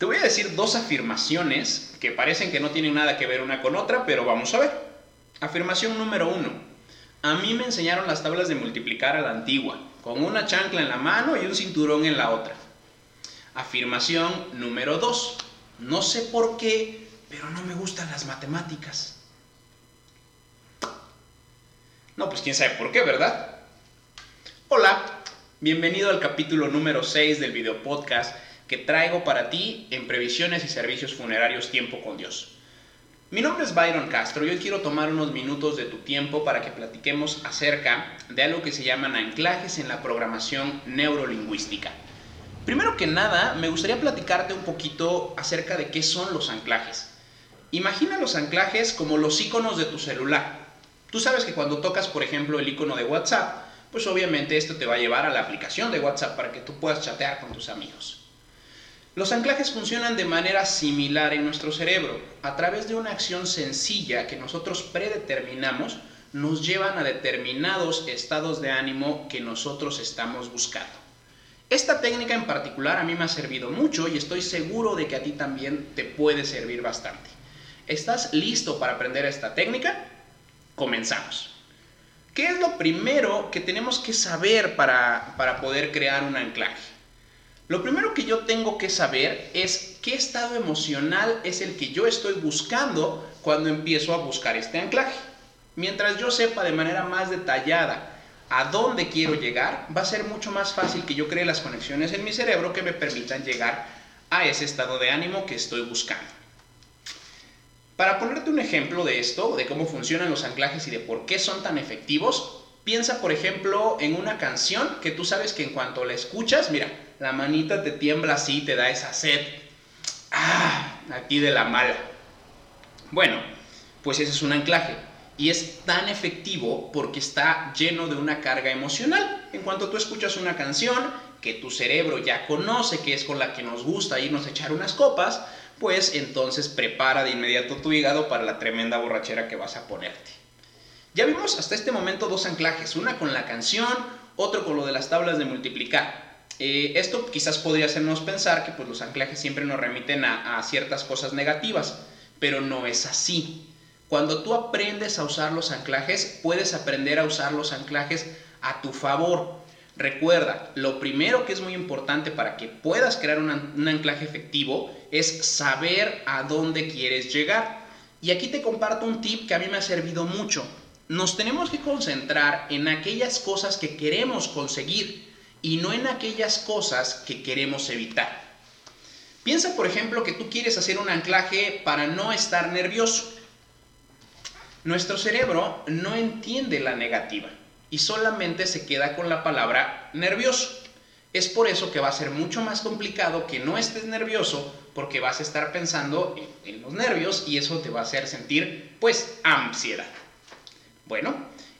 Te voy a decir dos afirmaciones que parecen que no tienen nada que ver una con otra, pero vamos a ver. Afirmación número uno. A mí me enseñaron las tablas de multiplicar a la antigua, con una chancla en la mano y un cinturón en la otra. Afirmación número dos. No sé por qué, pero no me gustan las matemáticas. No, pues quién sabe por qué, ¿verdad? Hola, bienvenido al capítulo número 6 del video podcast que traigo para ti en previsiones y servicios funerarios tiempo con Dios. Mi nombre es Byron Castro y hoy quiero tomar unos minutos de tu tiempo para que platiquemos acerca de algo que se llaman anclajes en la programación neurolingüística. Primero que nada, me gustaría platicarte un poquito acerca de qué son los anclajes. Imagina los anclajes como los iconos de tu celular. Tú sabes que cuando tocas, por ejemplo, el icono de WhatsApp, pues obviamente esto te va a llevar a la aplicación de WhatsApp para que tú puedas chatear con tus amigos. Los anclajes funcionan de manera similar en nuestro cerebro. A través de una acción sencilla que nosotros predeterminamos, nos llevan a determinados estados de ánimo que nosotros estamos buscando. Esta técnica en particular a mí me ha servido mucho y estoy seguro de que a ti también te puede servir bastante. ¿Estás listo para aprender esta técnica? Comenzamos. ¿Qué es lo primero que tenemos que saber para, para poder crear un anclaje? Lo primero que yo tengo que saber es qué estado emocional es el que yo estoy buscando cuando empiezo a buscar este anclaje. Mientras yo sepa de manera más detallada a dónde quiero llegar, va a ser mucho más fácil que yo cree las conexiones en mi cerebro que me permitan llegar a ese estado de ánimo que estoy buscando. Para ponerte un ejemplo de esto, de cómo funcionan los anclajes y de por qué son tan efectivos, piensa por ejemplo en una canción que tú sabes que en cuanto la escuchas, mira, la manita te tiembla así, te da esa sed. Ah, aquí de la mala. Bueno, pues ese es un anclaje. Y es tan efectivo porque está lleno de una carga emocional. En cuanto tú escuchas una canción que tu cerebro ya conoce, que es con la que nos gusta irnos a echar unas copas, pues entonces prepara de inmediato tu hígado para la tremenda borrachera que vas a ponerte. Ya vimos hasta este momento dos anclajes, una con la canción, otro con lo de las tablas de multiplicar. Eh, esto quizás podría hacernos pensar que pues, los anclajes siempre nos remiten a, a ciertas cosas negativas, pero no es así. Cuando tú aprendes a usar los anclajes, puedes aprender a usar los anclajes a tu favor. Recuerda, lo primero que es muy importante para que puedas crear un anclaje efectivo es saber a dónde quieres llegar. Y aquí te comparto un tip que a mí me ha servido mucho. Nos tenemos que concentrar en aquellas cosas que queremos conseguir y no en aquellas cosas que queremos evitar. Piensa, por ejemplo, que tú quieres hacer un anclaje para no estar nervioso. Nuestro cerebro no entiende la negativa y solamente se queda con la palabra nervioso. Es por eso que va a ser mucho más complicado que no estés nervioso porque vas a estar pensando en, los nervios y eso te va a hacer sentir pues ansiedad. Bueno,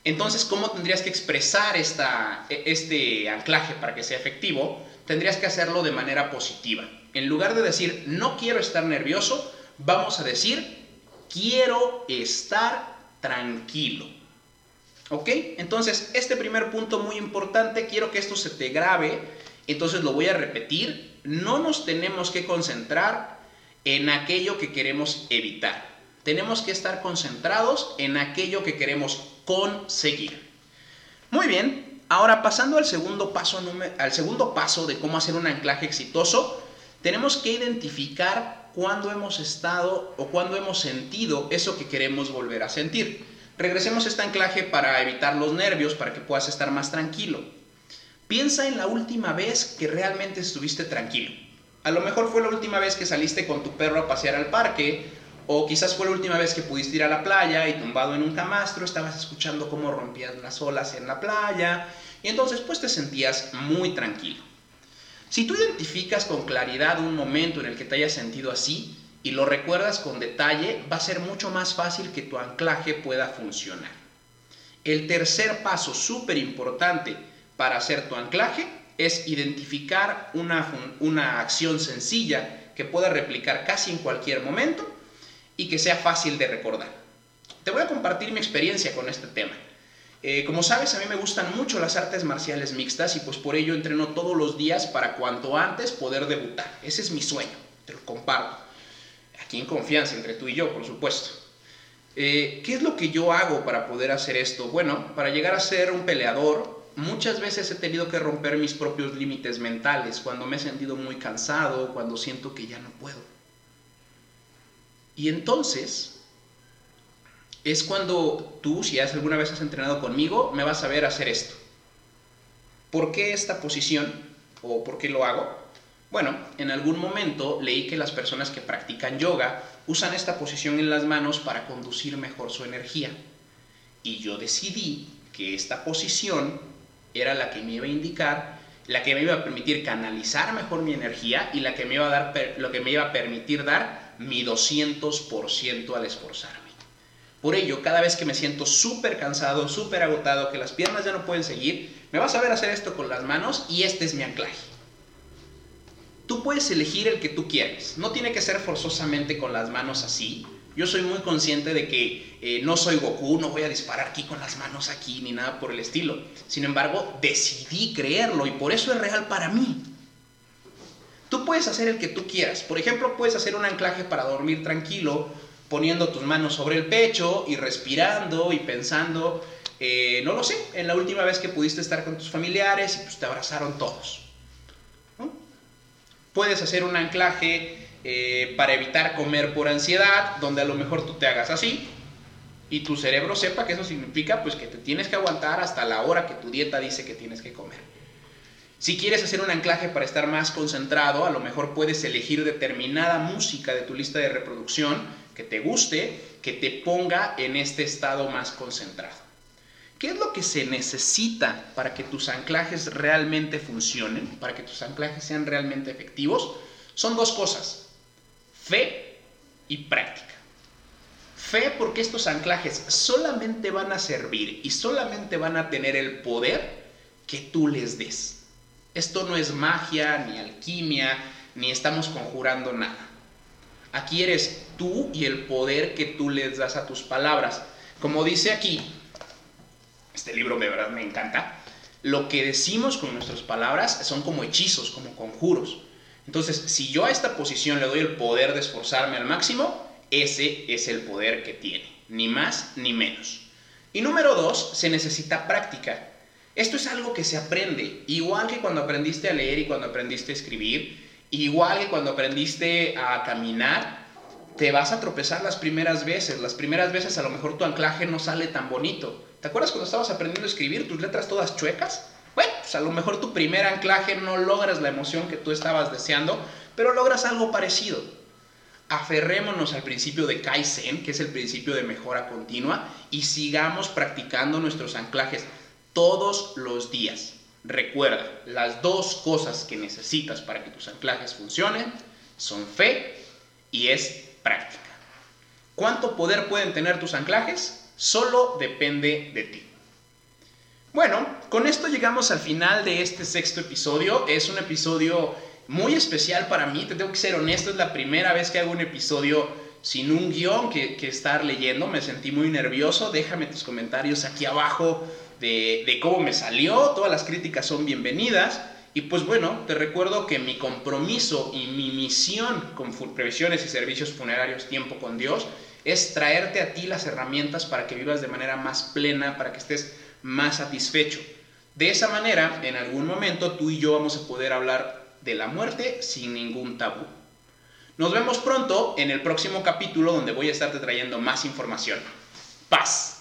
entonces ¿cómo tendrías que expresar e, este anclaje para que sea efectivo? Tendrías que hacerlo de manera positiva. En lugar de decir no quiero estar nervioso, vamos a decir quiero estar tranquilo. ¿Ok? Entonces, este primer punto muy importante, quiero que esto se te grabe, entonces lo voy a repetir, no nos tenemos que concentrar en aquello que queremos evitar, tenemos que estar concentrados en aquello que queremos conseguir. Muy bien, ahora pasando al segundo paso, al segundo paso de cómo hacer un anclaje exitoso, tenemos que identificar cuándo hemos estado o cuándo hemos sentido eso que queremos volver a sentir. Regresemos a este anclaje para evitar los nervios, para que puedas estar más tranquilo. Piensa en la última vez que realmente estuviste tranquilo. A lo mejor fue la última vez que saliste con tu perro a pasear al parque, o quizás fue la última vez que pudiste ir a la playa y tumbado en un camastro estabas escuchando cómo rompían las olas en la playa, y entonces pues te sentías muy tranquilo. Si tú identificas con claridad un momento en el que te hayas sentido así, y lo recuerdas con detalle, va a ser mucho más fácil que tu anclaje pueda funcionar. El tercer paso súper importante para hacer tu anclaje es identificar una, una acción sencilla que pueda replicar casi en cualquier momento y que sea fácil de recordar. Te voy a compartir mi experiencia con este tema. Eh, como sabes, a mí me gustan mucho las artes marciales mixtas y pues por ello entreno todos los días para cuanto antes poder debutar. Ese es mi sueño te lo comparto. Aquí en confianza, entre tú y yo, por supuesto. Eh, ¿Qué es lo que yo hago para poder hacer esto? Bueno, para llegar a ser un peleador, muchas veces he tenido que romper mis propios límites mentales, cuando me he sentido muy cansado, cuando siento que ya no puedo. Y entonces es cuando tú, si has alguna vez has entrenado conmigo, me vas a ver hacer esto. ¿Por qué esta posición? ¿O por qué lo hago? Bueno, en algún momento leí que las personas que practican yoga usan esta posición en las manos para conducir mejor su energía. Y yo decidí que esta posición era la que me iba a indicar, la que me iba a permitir canalizar mejor mi energía y la que me iba a dar, lo que me iba a permitir dar mi 200% al esforzarme. Por ello, cada vez que me siento súper cansado, súper agotado, que las piernas ya no pueden seguir, me vas a ver hacer esto con las manos y este es mi anclaje. Tú puedes elegir el que tú quieras. No tiene que ser forzosamente con las manos así. Yo soy muy consciente de que eh, no soy Goku, no voy a disparar aquí con las manos aquí ni nada por el estilo. Sin embargo, decidí creerlo y por eso es real para mí. Tú puedes hacer el que tú quieras. Por ejemplo, puedes hacer un anclaje para dormir tranquilo poniendo tus manos sobre el pecho y respirando y pensando, eh, no lo sé, en la última vez que pudiste estar con tus familiares y pues te abrazaron todos. Puedes hacer un anclaje eh, para evitar comer por ansiedad, donde a lo mejor tú te hagas así y tu cerebro sepa que eso significa pues que te tienes que aguantar hasta la hora que tu dieta dice que tienes que comer. Si quieres hacer un anclaje para estar más concentrado, a lo mejor puedes elegir determinada música de tu lista de reproducción que te guste, que te ponga en este estado más concentrado. ¿Qué es lo que se necesita para que tus anclajes realmente funcionen, para que tus anclajes sean realmente efectivos? Son dos cosas, fe y práctica. Fe porque estos anclajes solamente van a servir y solamente van a tener el poder que tú les des. Esto no es magia, ni alquimia, ni estamos conjurando nada. Aquí eres tú y el poder que tú les das a tus palabras. Como dice aquí, este libro de verdad me encanta, lo que decimos con nuestras palabras son como hechizos, como conjuros. Entonces, si yo a esta posición le doy el poder de esforzarme al máximo, ese es el poder que tiene, ni más ni menos. Y número dos, se necesita práctica. Esto es algo que se aprende, igual que cuando aprendiste a leer y cuando aprendiste a escribir, Igual que cuando aprendiste a caminar, te vas a tropezar las primeras veces. Las primeras veces a lo mejor tu anclaje no sale tan bonito. ¿Te acuerdas cuando estabas aprendiendo a escribir tus letras todas chuecas? Bueno, pues a lo mejor tu primer anclaje no logras la emoción que tú estabas deseando, pero logras algo parecido. Aferrémonos al principio de Kaizen, que es el principio de mejora continua, y sigamos practicando nuestros anclajes todos los días. Recuerda, las dos cosas que necesitas para que tus anclajes funcionen son fe y es práctica. ¿Cuánto poder pueden tener tus anclajes? Solo depende de ti. Bueno, con esto llegamos al final de este sexto episodio. Es un episodio muy especial para mí, te tengo que ser honesto, es la primera vez que hago un episodio sin un guion que, estar leyendo. Me sentí muy nervioso. Déjame tus comentarios aquí abajo de, cómo me salió, todas las críticas son bienvenidas. Y pues bueno, te recuerdo que mi compromiso y mi misión con previsiones y servicios funerarios Tiempo con Dios es traerte a ti las herramientas para que vivas de manera más plena, para que estés más satisfecho. De esa manera, en algún momento tú y yo vamos a poder hablar de la muerte sin ningún tabú. Nos vemos pronto en el próximo capítulo donde voy a estarte trayendo más información. Paz.